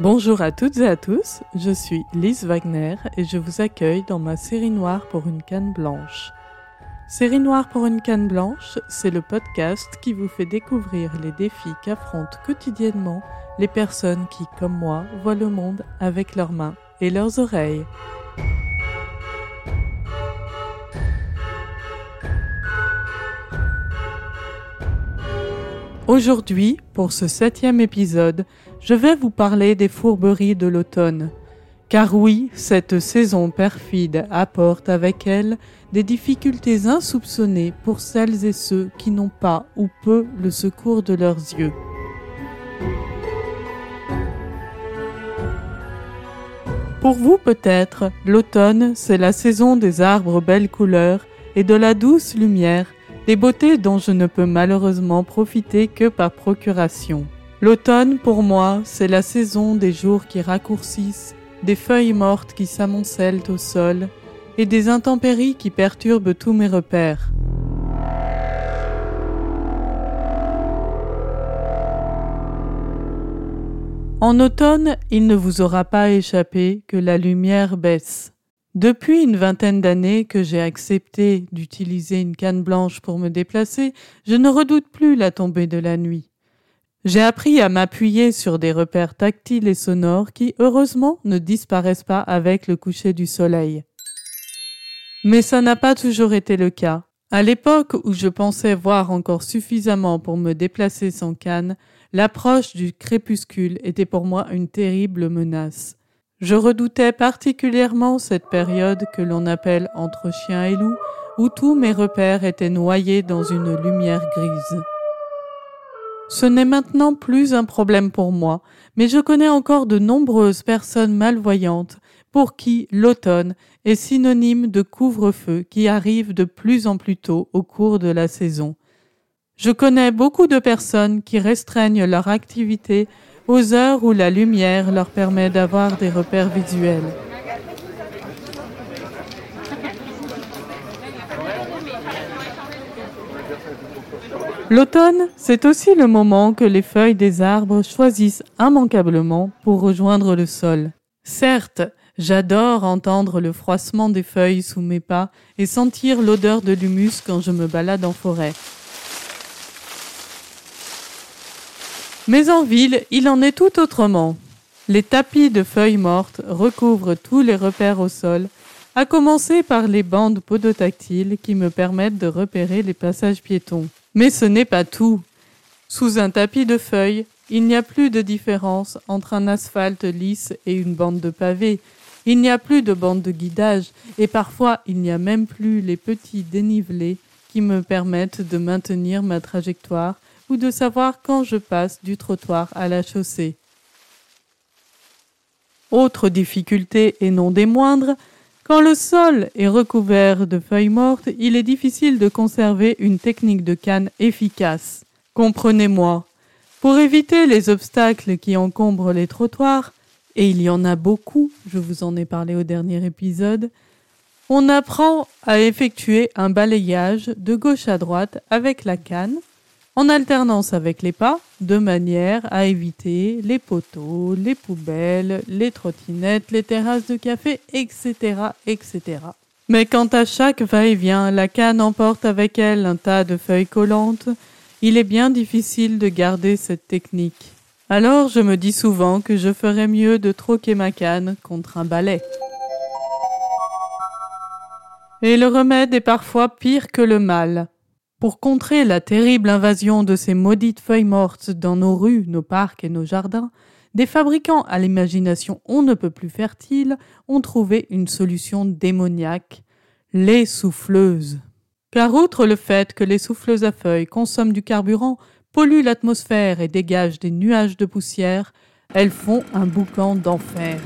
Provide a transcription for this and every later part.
Bonjour à toutes et à tous, je suis Lise Wagner et je vous accueille dans ma série noire pour une canne blanche. Série noire pour une canne blanche, c'est le podcast qui vous fait découvrir les défis qu'affrontent quotidiennement les personnes qui, comme moi, voient le monde avec leurs mains et leurs oreilles. Aujourd'hui, pour ce septième épisode, je vais vous parler des fourberies de l'automne. Car oui, cette saison perfide apporte avec elle des difficultés insoupçonnées pour celles et ceux qui n'ont pas ou peu le secours de leurs yeux. Pour vous peut-être, l'automne, c'est la saison des arbres belles couleurs et de la douce lumière des beautés dont je ne peux malheureusement profiter que par procuration. L'automne, pour moi, c'est la saison des jours qui raccourcissent, des feuilles mortes qui s'amoncellent au sol, et des intempéries qui perturbent tous mes repères. En automne, il ne vous aura pas échappé que la lumière baisse. Depuis une vingtaine d'années que j'ai accepté d'utiliser une canne blanche pour me déplacer, je ne redoute plus la tombée de la nuit. J'ai appris à m'appuyer sur des repères tactiles et sonores qui, heureusement, ne disparaissent pas avec le coucher du soleil. Mais ça n'a pas toujours été le cas. À l'époque où je pensais voir encore suffisamment pour me déplacer sans canne, l'approche du crépuscule était pour moi une terrible menace. Je redoutais particulièrement cette période que l'on appelle entre chien et loup, où tous mes repères étaient noyés dans une lumière grise. Ce n'est maintenant plus un problème pour moi, mais je connais encore de nombreuses personnes malvoyantes pour qui l'automne est synonyme de couvre-feu qui arrive de plus en plus tôt au cours de la saison. Je connais beaucoup de personnes qui restreignent leur activité aux heures où la lumière leur permet d'avoir des repères visuels. L'automne, c'est aussi le moment que les feuilles des arbres choisissent immanquablement pour rejoindre le sol. Certes, j'adore entendre le froissement des feuilles sous mes pas et sentir l'odeur de l'humus quand je me balade en forêt. Mais en ville, il en est tout autrement. Les tapis de feuilles mortes recouvrent tous les repères au sol, à commencer par les bandes podotactiles qui me permettent de repérer les passages piétons. Mais ce n'est pas tout. Sous un tapis de feuilles, il n'y a plus de différence entre un asphalte lisse et une bande de pavé. Il n'y a plus de bande de guidage et parfois il n'y a même plus les petits dénivelés qui me permettent de maintenir ma trajectoire ou de savoir quand je passe du trottoir à la chaussée. Autre difficulté et non des moindres, quand le sol est recouvert de feuilles mortes, il est difficile de conserver une technique de canne efficace. Comprenez-moi, pour éviter les obstacles qui encombrent les trottoirs, et il y en a beaucoup, je vous en ai parlé au dernier épisode, on apprend à effectuer un balayage de gauche à droite avec la canne en alternance avec les pas, de manière à éviter les poteaux, les poubelles, les trottinettes, les terrasses de café, etc., etc. Mais quand à chaque va-et-vient, la canne emporte avec elle un tas de feuilles collantes, il est bien difficile de garder cette technique. Alors je me dis souvent que je ferais mieux de troquer ma canne contre un balai. Et le remède est parfois pire que le mal. Pour contrer la terrible invasion de ces maudites feuilles mortes dans nos rues, nos parcs et nos jardins, des fabricants à l'imagination on ne peut plus fertile ont trouvé une solution démoniaque, les souffleuses. Car outre le fait que les souffleuses à feuilles consomment du carburant, polluent l'atmosphère et dégagent des nuages de poussière, elles font un boucan d'enfer.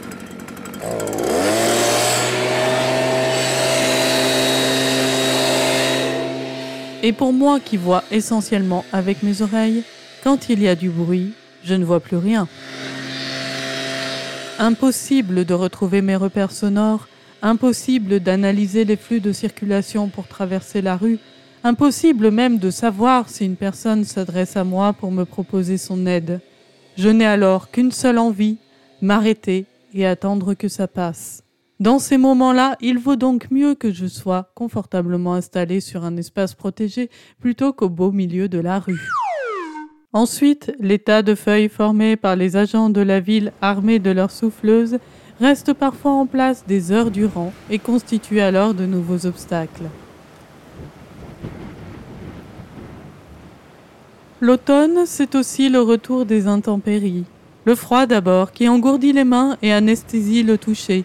Et pour moi qui vois essentiellement avec mes oreilles, quand il y a du bruit, je ne vois plus rien. Impossible de retrouver mes repères sonores, impossible d'analyser les flux de circulation pour traverser la rue, impossible même de savoir si une personne s'adresse à moi pour me proposer son aide. Je n'ai alors qu'une seule envie, m'arrêter et attendre que ça passe. Dans ces moments-là, il vaut donc mieux que je sois confortablement installé sur un espace protégé plutôt qu'au beau milieu de la rue. Ensuite, les tas de feuilles formés par les agents de la ville armés de leurs souffleuses restent parfois en place des heures durant et constituent alors de nouveaux obstacles. L'automne, c'est aussi le retour des intempéries. Le froid d'abord, qui engourdit les mains et anesthésie le toucher.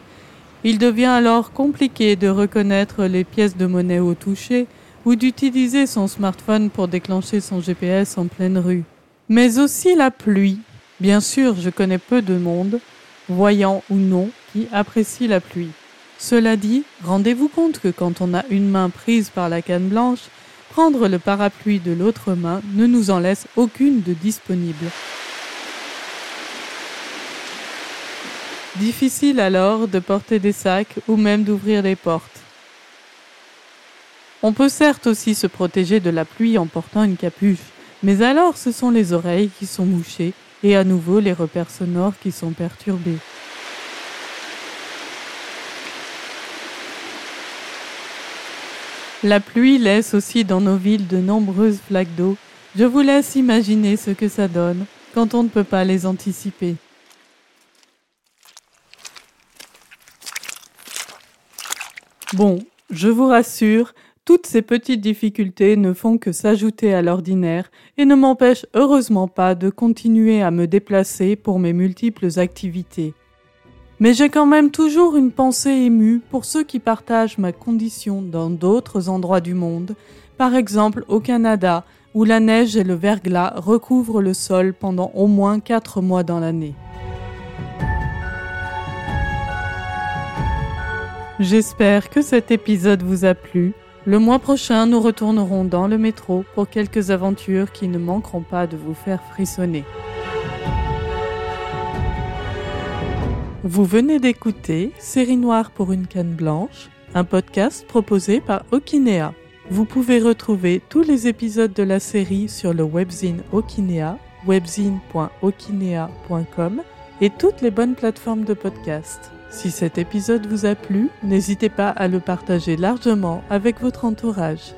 Il devient alors compliqué de reconnaître les pièces de monnaie au toucher ou d'utiliser son smartphone pour déclencher son GPS en pleine rue. Mais aussi la pluie. Bien sûr, je connais peu de monde, voyant ou non, qui apprécie la pluie. Cela dit, rendez-vous compte que quand on a une main prise par la canne blanche, prendre le parapluie de l'autre main ne nous en laisse aucune de disponible. Difficile alors de porter des sacs ou même d'ouvrir les portes. On peut certes aussi se protéger de la pluie en portant une capuche, mais alors ce sont les oreilles qui sont mouchées et à nouveau les repères sonores qui sont perturbés. La pluie laisse aussi dans nos villes de nombreuses flaques d'eau. Je vous laisse imaginer ce que ça donne quand on ne peut pas les anticiper. Bon, je vous rassure, toutes ces petites difficultés ne font que s'ajouter à l'ordinaire et ne m'empêchent heureusement pas de continuer à me déplacer pour mes multiples activités. Mais j'ai quand même toujours une pensée émue pour ceux qui partagent ma condition dans d'autres endroits du monde, par exemple au Canada, où la neige et le verglas recouvrent le sol pendant au moins quatre mois dans l'année. J'espère que cet épisode vous a plu. Le mois prochain, nous retournerons dans le métro pour quelques aventures qui ne manqueront pas de vous faire frissonner. Vous venez d'écouter Série Noire pour une canne blanche, un podcast proposé par Okinea. Vous pouvez retrouver tous les épisodes de la série sur le webzine Okinea, webzine.okinea.com et toutes les bonnes plateformes de podcast. Si cet épisode vous a plu, n'hésitez pas à le partager largement avec votre entourage.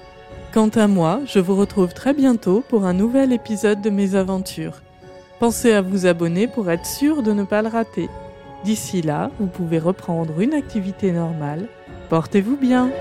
Quant à moi, je vous retrouve très bientôt pour un nouvel épisode de mes aventures. Pensez à vous abonner pour être sûr de ne pas le rater. D'ici là, vous pouvez reprendre une activité normale. Portez-vous bien